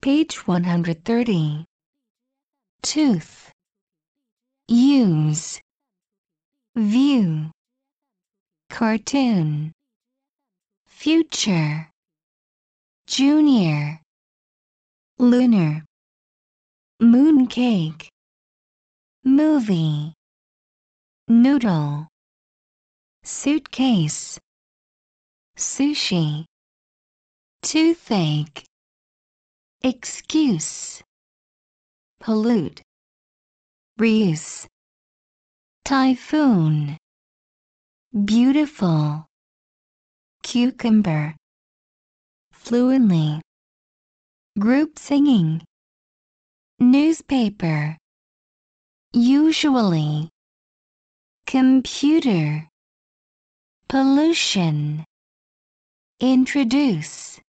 Page 130. Tooth. Use. View. Cartoon. Future. Junior. Lunar. Mooncake. Movie. Noodle. Suitcase. Sushi. Toothache. Excuse. Pollute. Reuse. Typhoon. Beautiful. Cucumber. Fluently. Group singing. Newspaper. Usually. Computer. Pollution. Introduce.